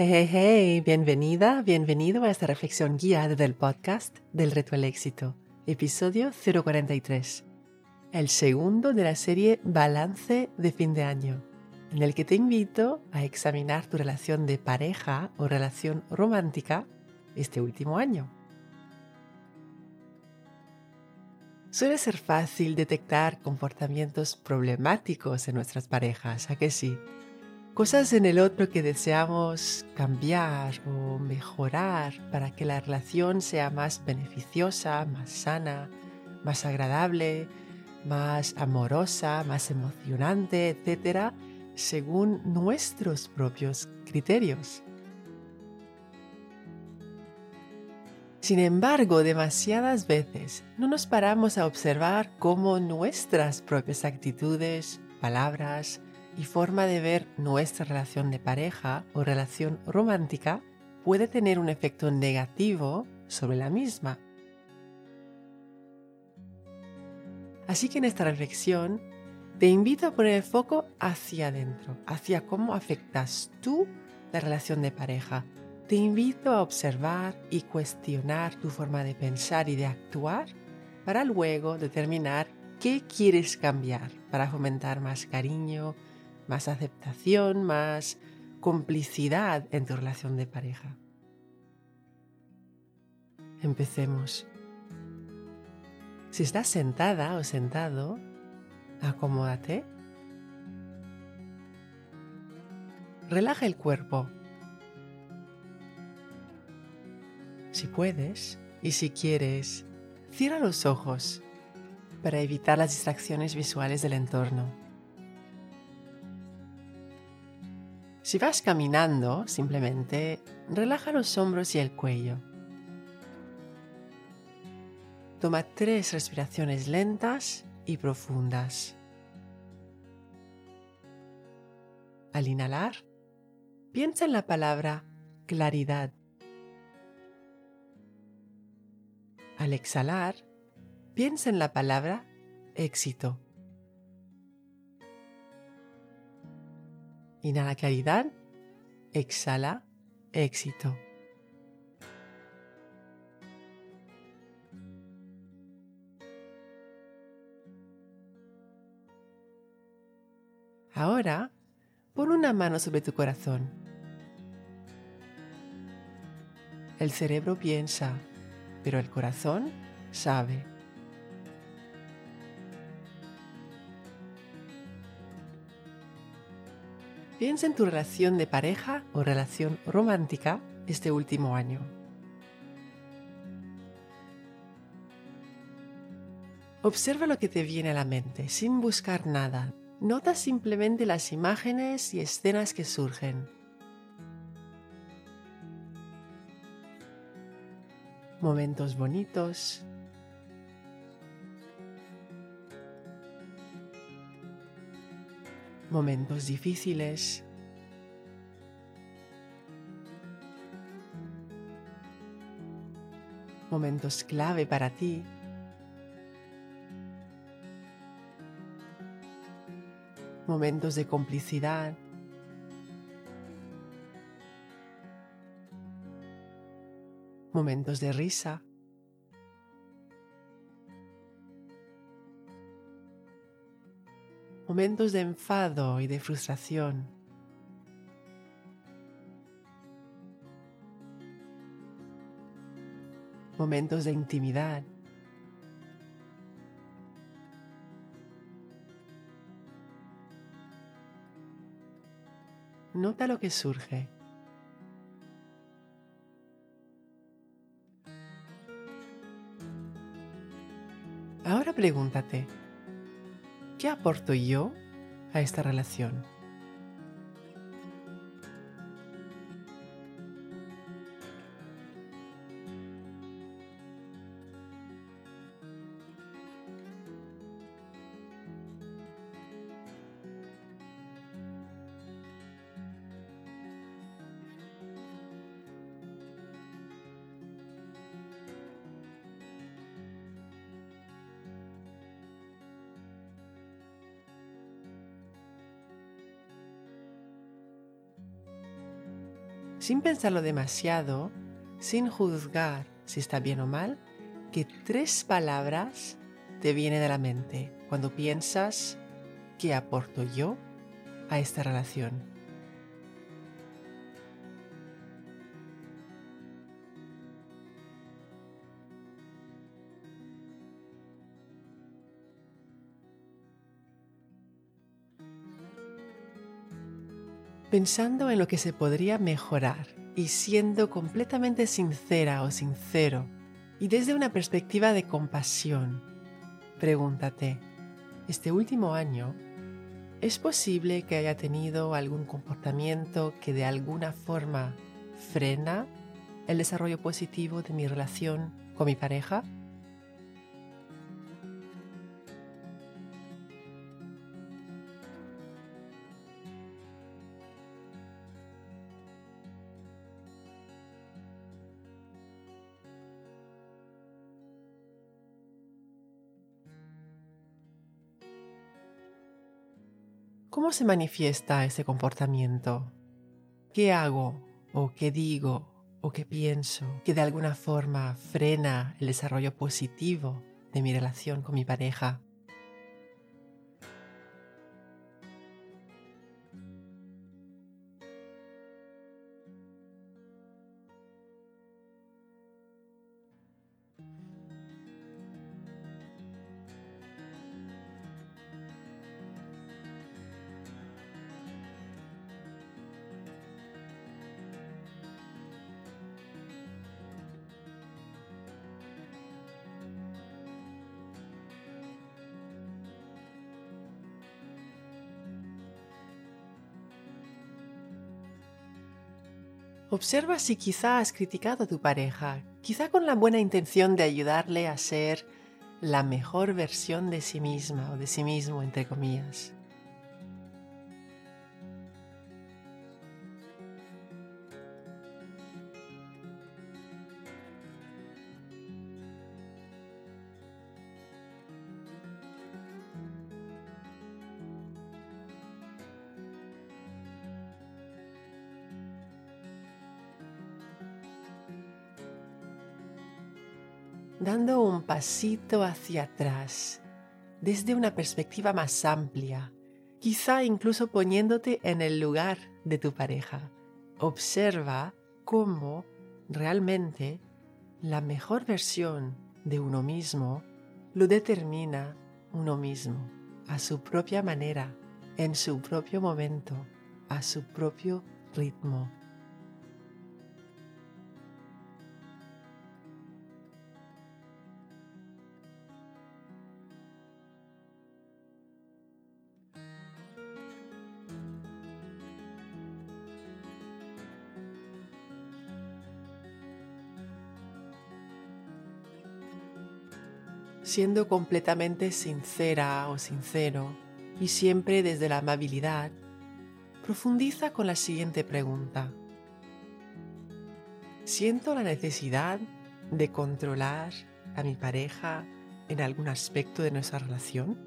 Hey, hey, hey, bienvenida, bienvenido a esta reflexión guiada del podcast del Reto al Éxito, episodio 043, el segundo de la serie Balance de fin de año, en el que te invito a examinar tu relación de pareja o relación romántica este último año. Suele ser fácil detectar comportamientos problemáticos en nuestras parejas, ¿a que sí? Cosas en el otro que deseamos cambiar o mejorar para que la relación sea más beneficiosa, más sana, más agradable, más amorosa, más emocionante, etcétera, según nuestros propios criterios. Sin embargo, demasiadas veces no nos paramos a observar cómo nuestras propias actitudes, palabras, y forma de ver nuestra relación de pareja o relación romántica puede tener un efecto negativo sobre la misma. Así que en esta reflexión te invito a poner el foco hacia adentro, hacia cómo afectas tú la relación de pareja. Te invito a observar y cuestionar tu forma de pensar y de actuar para luego determinar qué quieres cambiar para fomentar más cariño, más aceptación, más complicidad en tu relación de pareja. Empecemos. Si estás sentada o sentado, acomódate. Relaja el cuerpo. Si puedes y si quieres, cierra los ojos para evitar las distracciones visuales del entorno. Si vas caminando, simplemente relaja los hombros y el cuello. Toma tres respiraciones lentas y profundas. Al inhalar, piensa en la palabra claridad. Al exhalar, piensa en la palabra éxito. Inhala claridad, exhala éxito. Ahora, pon una mano sobre tu corazón. El cerebro piensa, pero el corazón sabe. Piensa en tu relación de pareja o relación romántica este último año. Observa lo que te viene a la mente sin buscar nada. Nota simplemente las imágenes y escenas que surgen. Momentos bonitos, momentos difíciles. Momentos clave para ti. Momentos de complicidad. Momentos de risa. Momentos de enfado y de frustración. Momentos de intimidad. Nota lo que surge. Ahora pregúntate, ¿Qué aporto yo a esta relación? Sin pensarlo demasiado, sin juzgar si está bien o mal, que tres palabras te vienen de la mente cuando piensas qué aporto yo a esta relación. Pensando en lo que se podría mejorar y siendo completamente sincera o sincero y desde una perspectiva de compasión, pregúntate, este último año, ¿es posible que haya tenido algún comportamiento que de alguna forma frena el desarrollo positivo de mi relación con mi pareja? ¿Cómo se manifiesta ese comportamiento? ¿Qué hago o qué digo o qué pienso que de alguna forma frena el desarrollo positivo de mi relación con mi pareja? Observa si quizá has criticado a tu pareja, quizá con la buena intención de ayudarle a ser la mejor versión de sí misma o de sí mismo, entre comillas. Dando un pasito hacia atrás, desde una perspectiva más amplia, quizá incluso poniéndote en el lugar de tu pareja. Observa cómo realmente la mejor versión de uno mismo lo determina uno mismo, a su propia manera, en su propio momento, a su propio ritmo. Siendo completamente sincera o sincero y siempre desde la amabilidad, profundiza con la siguiente pregunta. ¿Siento la necesidad de controlar a mi pareja en algún aspecto de nuestra relación?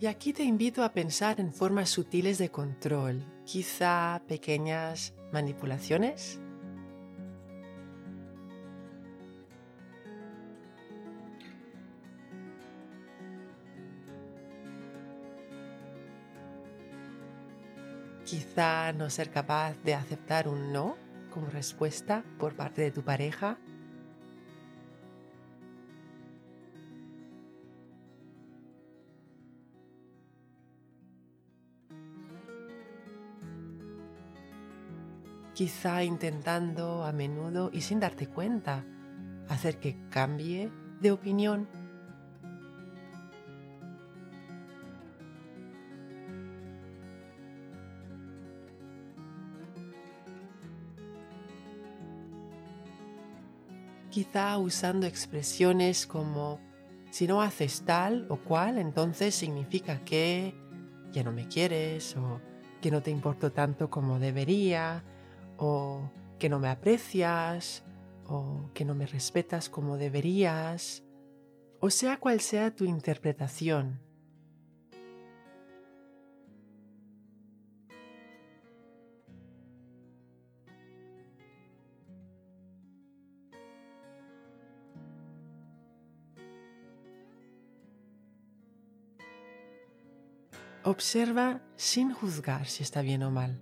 Y aquí te invito a pensar en formas sutiles de control, quizá pequeñas manipulaciones. Quizá no ser capaz de aceptar un no como respuesta por parte de tu pareja quizá intentando a menudo y sin darte cuenta hacer que cambie de opinión. Quizá usando expresiones como si no haces tal o cual, entonces significa que ya no me quieres o que no te importo tanto como debería o que no me aprecias, o que no me respetas como deberías, o sea cual sea tu interpretación. Observa sin juzgar si está bien o mal.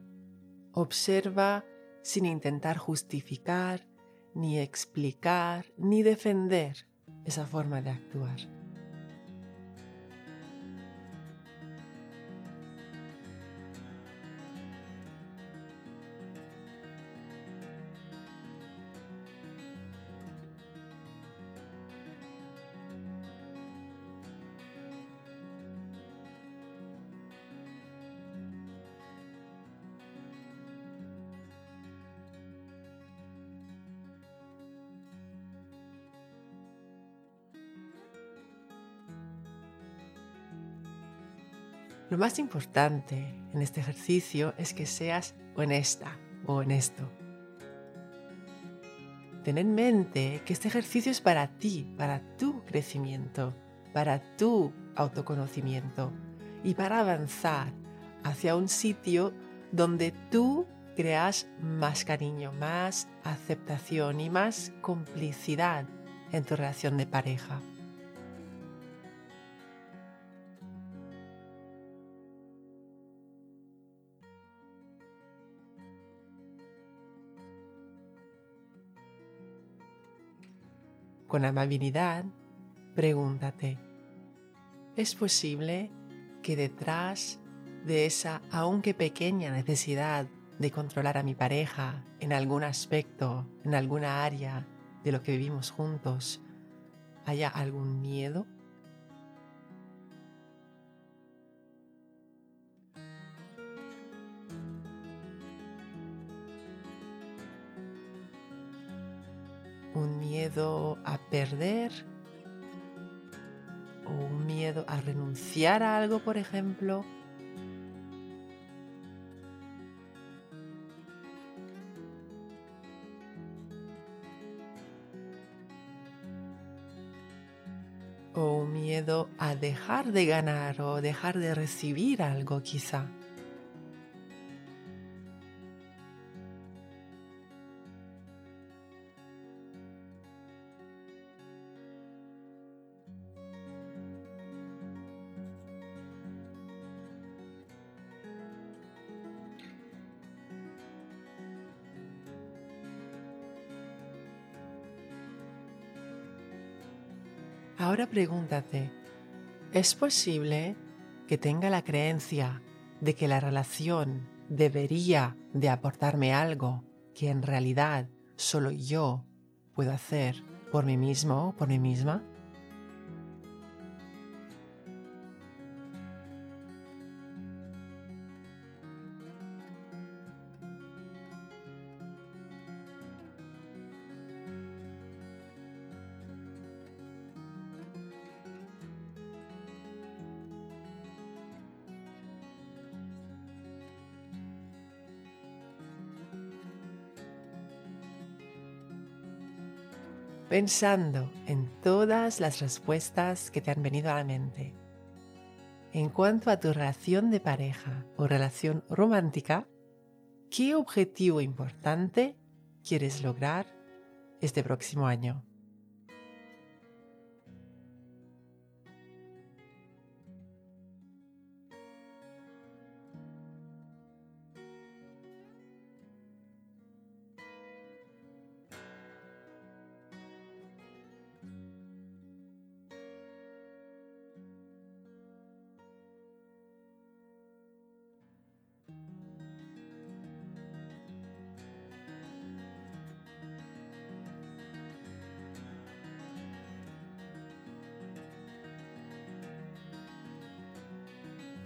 Observa sin intentar justificar, ni explicar, ni defender esa forma de actuar. Lo más importante en este ejercicio es que seas honesta o honesto. Ten en mente que este ejercicio es para ti, para tu crecimiento, para tu autoconocimiento y para avanzar hacia un sitio donde tú creas más cariño, más aceptación y más complicidad en tu relación de pareja. Con amabilidad, pregúntate, ¿es posible que detrás de esa, aunque pequeña necesidad de controlar a mi pareja en algún aspecto, en alguna área de lo que vivimos juntos, haya algún miedo? Un miedo a perder o un miedo a renunciar a algo, por ejemplo. O un miedo a dejar de ganar o dejar de recibir algo quizá. Ahora pregúntate, ¿es posible que tenga la creencia de que la relación debería de aportarme algo que en realidad solo yo puedo hacer por mí mismo o por mí misma? Pensando en todas las respuestas que te han venido a la mente. En cuanto a tu relación de pareja o relación romántica, ¿qué objetivo importante quieres lograr este próximo año?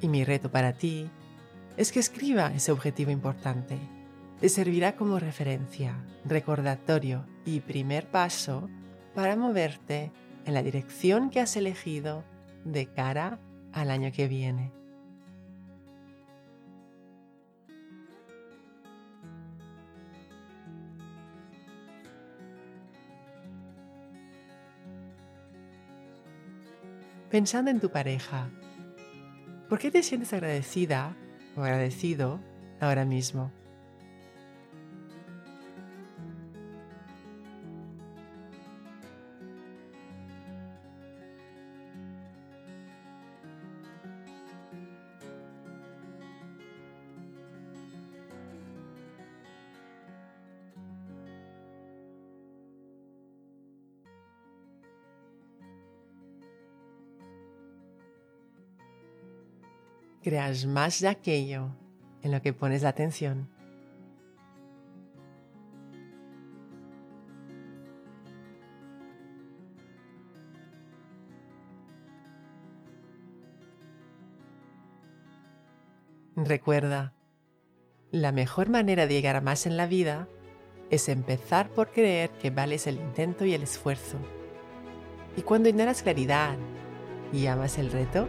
Y mi reto para ti es que escriba ese objetivo importante. Te servirá como referencia, recordatorio y primer paso para moverte en la dirección que has elegido de cara al año que viene. Pensando en tu pareja, ¿Por qué te sientes agradecida o agradecido ahora mismo? Creas más de aquello en lo que pones la atención. Recuerda, la mejor manera de llegar a más en la vida es empezar por creer que vales el intento y el esfuerzo. Y cuando inhalas claridad y amas el reto,